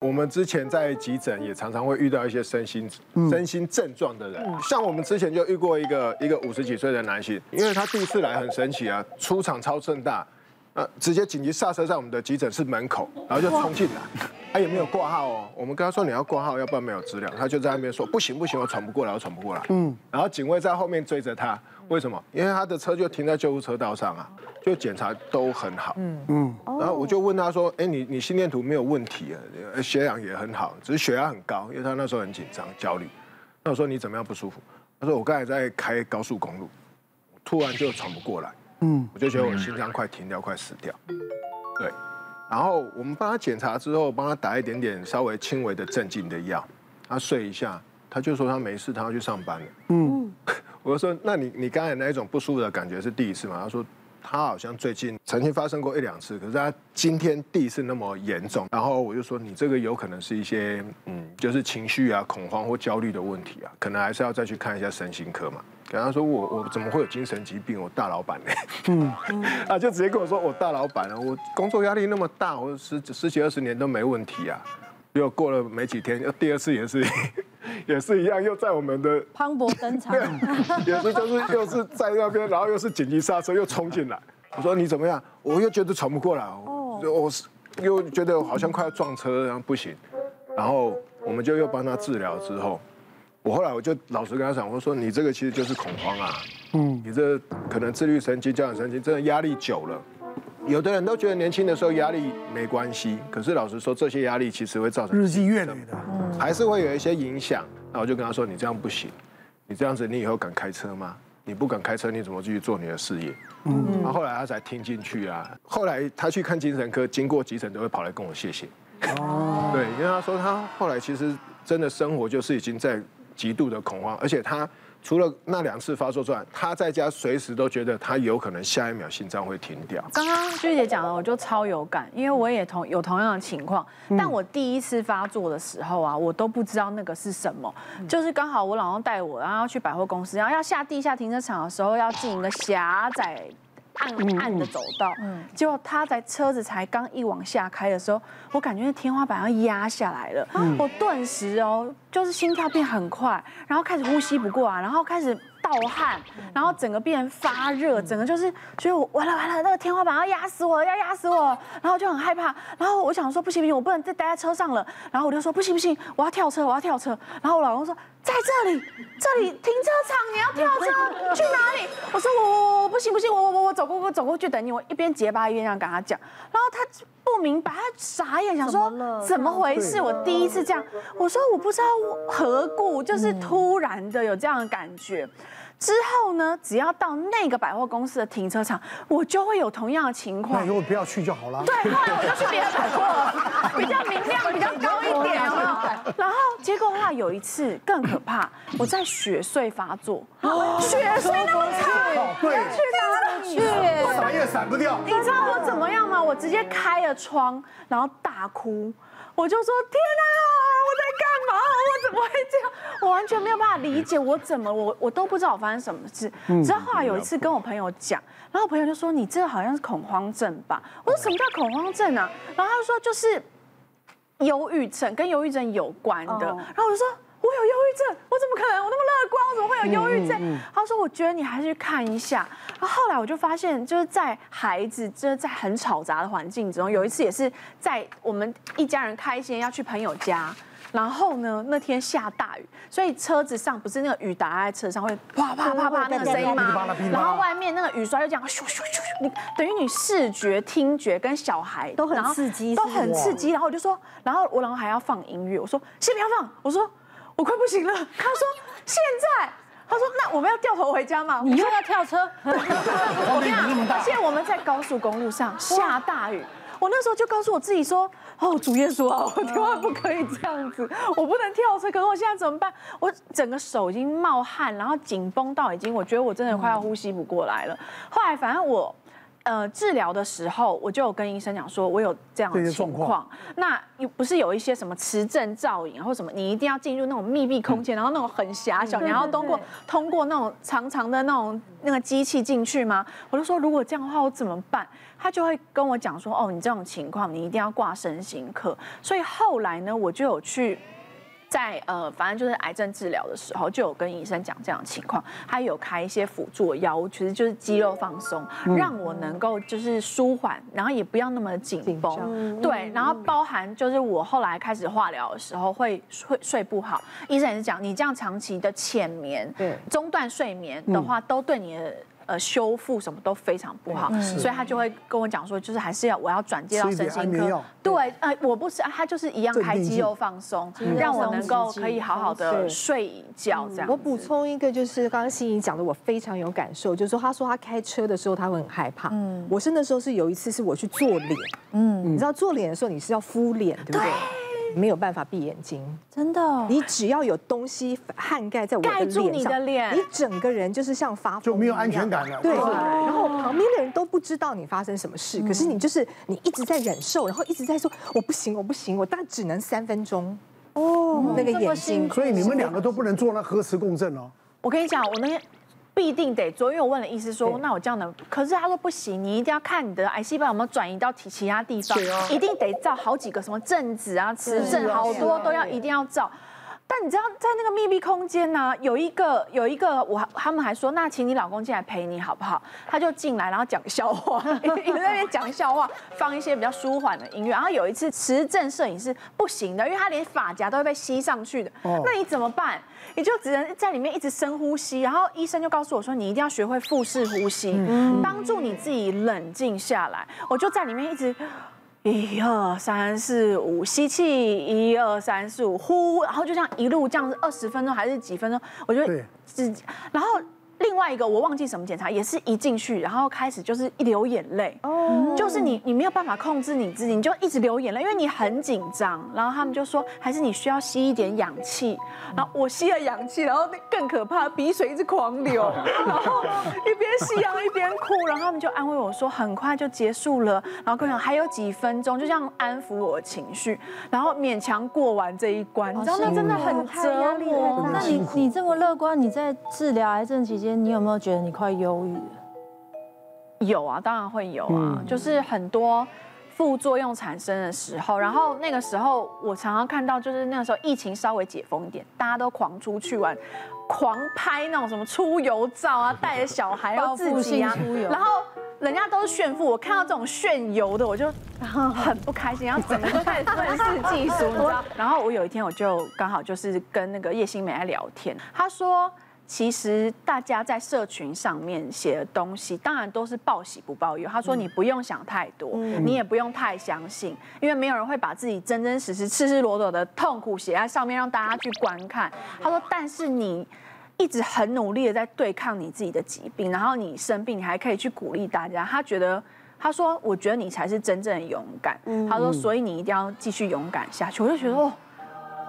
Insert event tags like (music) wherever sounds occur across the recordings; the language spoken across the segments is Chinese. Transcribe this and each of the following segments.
我们之前在急诊也常常会遇到一些身心身心症状的人，像我们之前就遇过一个一个五十几岁的男性，因为他第一次来很神奇啊，出场超盛大，呃，直接紧急刹车在我们的急诊室门口，然后就冲进来，他有没有挂号哦，我们跟他说你要挂号，要不然没有资料，他就在那边说不行不行，我喘不过来，我喘不过来，嗯，然后警卫在后面追着他。为什么？因为他的车就停在救护车道上啊，就检查都很好。嗯嗯。然后我就问他说：“哎，你你心电图没有问题啊？血氧也很好，只是血压很高，因为他那时候很紧张焦虑。”那我说：“你怎么样不舒服？”他说：“我刚才在开高速公路，突然就喘不过来。嗯，我就觉得我心脏快停掉，快死掉。对。然后我们帮他检查之后，帮他打一点点稍微轻微的镇静的药，他睡一下。”他就说他没事，他要去上班了。嗯，(laughs) 我就说，那你你刚才那一种不舒服的感觉是第一次吗？他说他好像最近曾经发生过一两次，可是他今天第一次那么严重。然后我就说，你这个有可能是一些嗯，就是情绪啊、恐慌或焦虑的问题啊，可能还是要再去看一下身心科嘛。跟他说我我怎么会有精神疾病？我大老板呢？嗯，(laughs) 啊，就直接跟我说我大老板啊，我工作压力那么大，我十十几二十年都没问题啊。又过了没几天，又第二次也是。也是一样，又在我们的磅礴登场，(laughs) 也是就是又是在那边，然后又是紧急刹车，又冲进来。我说你怎么样？我又觉得喘不过来，我是又觉得好像快要撞车，然后不行。然后我们就又帮他治疗之后，我后来我就老实跟他讲，我说你这个其实就是恐慌啊，嗯，你这可能自律神经、交感神经真的压力久了。有的人都觉得年轻的时候压力没关系，可是老实说，这些压力其实会造成日积月累的，还是会有一些影响。那我就跟他说：“你这样不行，你这样子，你以后敢开车吗？你不敢开车，你怎么继续做你的事业？”嗯，然后后来他才听进去啊。后来他去看精神科，经过急诊都会跑来跟我谢谢。哦，对，因为他说他后来其实真的生活就是已经在极度的恐慌，而且他。除了那两次发作之外，他在家随时都觉得他有可能下一秒心脏会停掉。刚刚鞠姐讲了，我就超有感，因为我也同有同样的情况。但我第一次发作的时候啊，我都不知道那个是什么，就是刚好我老公带我，然后要去百货公司，然后要下地下停车场的时候，要进一个狭窄。暗暗的走道，结果他在车子才刚一往下开的时候，我感觉那天花板要压下来了，我顿时哦，就是心跳变很快，然后开始呼吸不过来，然后开始盗汗，然后整个变发热，整个就是觉得我完了完了，那个天花板要压死我，要压死我，然后就很害怕，然后我想说不行不行，我不能再待在车上了，然后我就说不行不行，我要跳车，我要跳车，然后我老公说。在这里，这里停车场，你要跳车 (laughs) 去哪里？我说我我我不行不行，我我我我走过我走过去等你。我一边结巴一边这样跟他讲，然后他不明白，他傻眼，想说怎么回事？我第一次这样，我说我不知道何故，就是突然的有这样的感觉。之后呢，只要到那个百货公司的停车场，我就会有同样的情况。那如果不要去就好了。对，后来我就去别的百货，比较明亮，比较高一点？(laughs) 然后结果的话，有一次更可怕，我在雪隧发作，雪隧那么长，对，去哪里去？闪也闪不掉。你知道我怎么样吗？我直接开了窗，然后大哭，我就说：天哪！我在干嘛？我怎么会这样？我完全没有办法理解，我怎么我我都不知道我发生什么事。直到后来有一次跟我朋友讲，然后我朋友就说：“你这好像是恐慌症吧？”我说：“什么叫恐慌症啊？”然后他就说：“就是忧郁症，跟忧郁症有关的。”然后我就说。我有忧郁症，我怎么可能？我那么乐观，我怎么会有忧郁症？他说：“我觉得你还是去看一下。”然后后来我就发现，就是在孩子就是在很吵杂的环境中，有一次也是在我们一家人开心要去朋友家，然后呢那天下大雨，所以车子上不是那个雨打在车上会啪啪啪啪那个声音吗？然后外面那个雨刷就这样咻咻咻咻，你等于你视觉、听觉跟小孩都很刺激，都很刺激。然后我就说，然后我然后还要放音乐，我说先不要放，我说。我快不行了，他说现在，他说那我们要掉头回家吗？你又要跳车？(laughs) 我跟你讲，现在我们在高速公路上下大雨，我那时候就告诉我自己说，哦，主耶稣啊，我千万不可以这样子，我不能跳车，可是我现在怎么办？我整个手已经冒汗，然后紧绷到已经，我觉得我真的快要呼吸不过来了。后来反正我。呃，治疗的时候，我就有跟医生讲说，我有这样的情况。那又不是有一些什么磁振造影或什么，你一定要进入那种密闭空间，然后那种很狭小，你要通过通过那种长长的那种那个机器进去吗？我就说，如果这样的话，我怎么办？他就会跟我讲说，哦，你这种情况，你一定要挂身心科。所以后来呢，我就有去。在呃，反正就是癌症治疗的时候，就有跟医生讲这样的情况，他有开一些辅助的药物，其实就是肌肉放松，让我能够就是舒缓，然后也不要那么紧绷。对，然后包含就是我后来开始化疗的时候会睡睡不好，医生也是讲你这样长期的浅眠、中断睡眠的话，都对你的。呃，修复什么都非常不好，所以他就会跟我讲说，就是还是要我要转介到身心科。对，呃，我不是，他就是一样开肌肉放松，让我能够可以好好的睡一觉这样。我补充一个，就是刚刚心怡讲的，我非常有感受，就是说他说他开车的时候他会很害怕。嗯，我是那时候是有一次是我去做脸，嗯，你知道做脸的时候你是要敷脸，对不对？没有办法闭眼睛，真的。你只要有东西涵盖在我的脸上，盖住你的脸，你整个人就是像发疯，就没有安全感了。对，然后旁边的人都不知道你发生什么事，可是你就是你一直在忍受，然后一直在说我不行，我不行，我大概只能三分钟。哦，那个眼睛，所以你们两个都不能做那核磁共振哦。我跟你讲，我那天。必定得做，因为我问了医师说，那我这样能，可是他说不行，你一定要看你的癌细胞有没有转移到其其他地方，一定得照好几个什么正子啊、磁振，好多都要一定要照。但你知道，在那个密闭空间呢，有一个有一个，我他们还说，那请你老公进来陪你好不好？他就进来，然后讲笑话，(laughs) 一直在那边讲笑话，放一些比较舒缓的音乐。然后有一次持证摄影是不行的，因为他连发夹都会被吸上去的。那你怎么办？你就只能在里面一直深呼吸。然后医生就告诉我说，你一定要学会腹式呼吸，帮助你自己冷静下来。我就在里面一直。一二三四五，吸气，一二三四五，呼，然后就这样一路这样子，二十分钟还是几分钟？我觉得自己，然后。另外一个我忘记什么检查，也是一进去，然后开始就是一流眼泪，哦，就是你你没有办法控制你自己，你就一直流眼泪，因为你很紧张。然后他们就说，还是你需要吸一点氧气。然后我吸了氧气，然后更可怕，鼻水一直狂流，(laughs) 然后一边吸氧一边哭。然后他们就安慰我说，很快就结束了。然后跟我讲还有几分钟，就这样安抚我的情绪，然后勉强过完这一关。你知道那真的很折磨。那你你这么乐观，你在治疗癌症期间？你有没有觉得你快忧郁了？有啊，当然会有啊，就是很多副作用产生的时候，然后那个时候我常常看到，就是那个时候疫情稍微解封一点，大家都狂出去玩，狂拍那种什么出游照啊，带着小孩要 (laughs) 自己啊，然后人家都是炫富，我看到这种炫游的，我就很不开心，然后整个就开始愤世嫉俗，你知道？(laughs) 然后我有一天我就刚好就是跟那个叶欣湄在聊天，她说。其实大家在社群上面写的东西，当然都是报喜不报忧。他说你不用想太多，你也不用太相信，因为没有人会把自己真真实实、赤赤裸裸的痛苦写在上面让大家去观看。他说，但是你一直很努力的在对抗你自己的疾病，然后你生病，你还可以去鼓励大家。他觉得，他说，我觉得你才是真正的勇敢。他说，所以你一定要继续勇敢下去。我就觉得哦，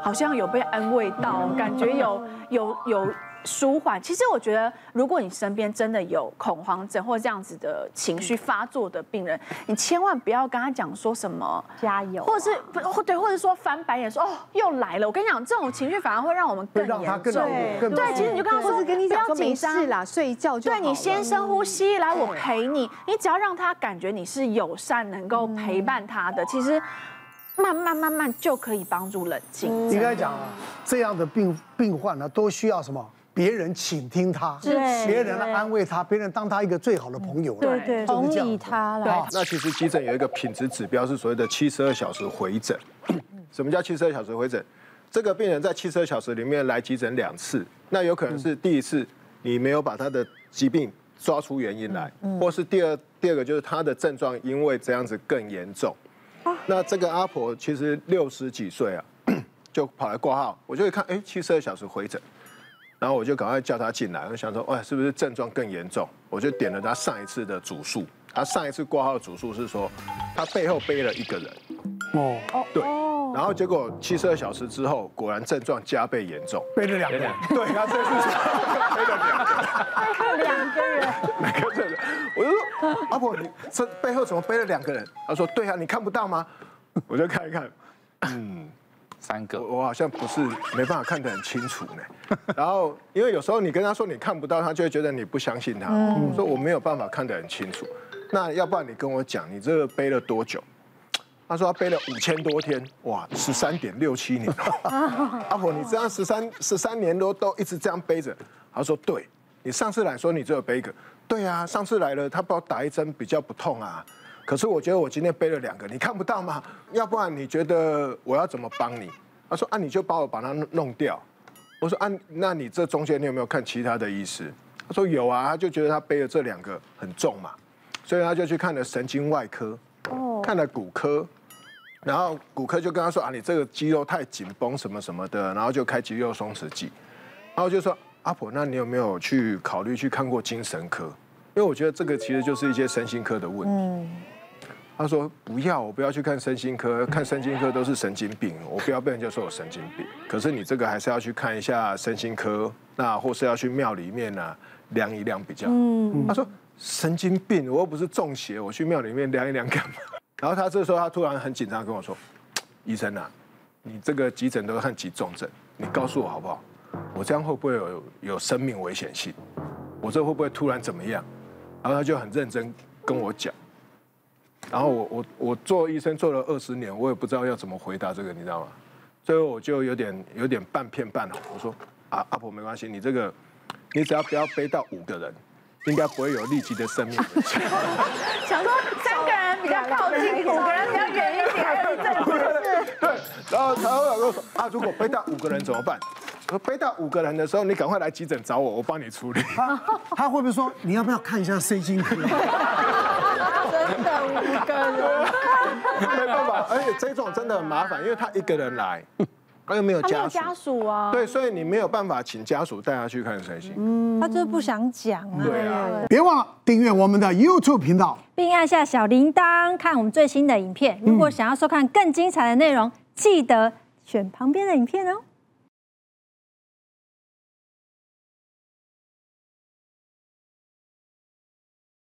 好像有被安慰到，感觉有有有。有舒缓。其实我觉得，如果你身边真的有恐慌症或者这样子的情绪发作的病人，你千万不要跟他讲说什么加油，或者是不对，或者说翻白眼说哦又来了。我跟你讲，这种情绪反而会让我们更严重。对，对，其实你就跟他说，不要紧张啦，睡一觉就好。对，你先深呼吸，来我陪你。你只要让他感觉你是友善，能够陪伴他的，其实慢慢慢慢就可以帮助冷静。应该讲啊，这样的病病患呢，都需要什么？别人倾听他，别人来安慰他，别人当他一个最好的朋友，对对，同理他了。那其实急诊有一个品质指标是所谓的七十二小时回诊。什么叫七十二小时回诊？这个病人在七十二小时里面来急诊两次，那有可能是第一次你没有把他的疾病抓出原因来，或是第二第二个就是他的症状因为这样子更严重。那这个阿婆其实六十几岁啊，(coughs) 就跑来挂号，我就会看，哎，七十二小时回诊。然后我就赶快叫他进来，我想说，哎，是不是症状更严重？我就点了他上一次的主诉，他上一次挂号的主诉是说，他背后背了一个人。哦，对，然后结果七十二小时之后，果然症状加倍严重，背了两个人，对，他这次背了两个，两个人，两个人，(laughs) 我就说阿婆，你这背后怎么背了两个人？他说对啊，你看不到吗？我就看一看，嗯。三个，我好像不是没办法看得很清楚呢。(laughs) 然后，因为有时候你跟他说你看不到，他就会觉得你不相信他。说我没有办法看得很清楚，那要不然你跟我讲，你这个背了多久？他说他背了五千多天，哇，十三点六七年。(laughs) 阿婆，你这样十三十三年多都一直这样背着？他说对，你上次来说你只有背一个，对啊，上次来了他帮我打一针比较不痛啊。可是我觉得我今天背了两个，你看不到吗？要不然你觉得我要怎么帮你？他说啊，你就帮我把它弄掉。我说啊，那你这中间你有没有看其他的意思？他说有啊，他就觉得他背了这两个很重嘛，所以他就去看了神经外科，看了骨科，然后骨科就跟他说啊，你这个肌肉太紧绷什么什么的，然后就开肌肉松弛剂。然后就说阿婆，那你有没有去考虑去看过精神科？因为我觉得这个其实就是一些身心科的问题。他说不要，我不要去看身心科，看身心科都是神经病，我不要被人家说我神经病。可是你这个还是要去看一下身心科，那或是要去庙里面啊量一量比较。嗯，他说神经病，我又不是中邪，我去庙里面量一量干嘛？然后他这时候他突然很紧张跟我说，医生啊，你这个急诊都看急重症，你告诉我好不好？我这样会不会有有生命危险性？我这会不会突然怎么样？然后他就很认真跟我讲。然后我我我做医生做了二十年，我也不知道要怎么回答这个，你知道吗？最后我就有点有点半骗半哄。我说啊，阿婆没关系，你这个你只要不要背到五个人，应该不会有立即的生命危险。(laughs) 想说三个人比较靠近，五个人比较远一点，还。(laughs) 对，然后他后我说啊，如果背到五个人怎么办？背到五个人的时候，你赶快来急诊找我，我帮你处理。(laughs) 他他会不会说你要不要看一下身心科？真的五个人，没办法，而且这种真的很麻烦，因为他一个人来，他又没有家属，家属啊，对，所以你没有办法请家属带他去看谁行。嗯，他就是不想讲啊。对啊，别忘了订阅我们的 YouTube 频道，并按下小铃铛看我们最新的影片。如果想要收看更精彩的内容，记得选旁边的影片哦。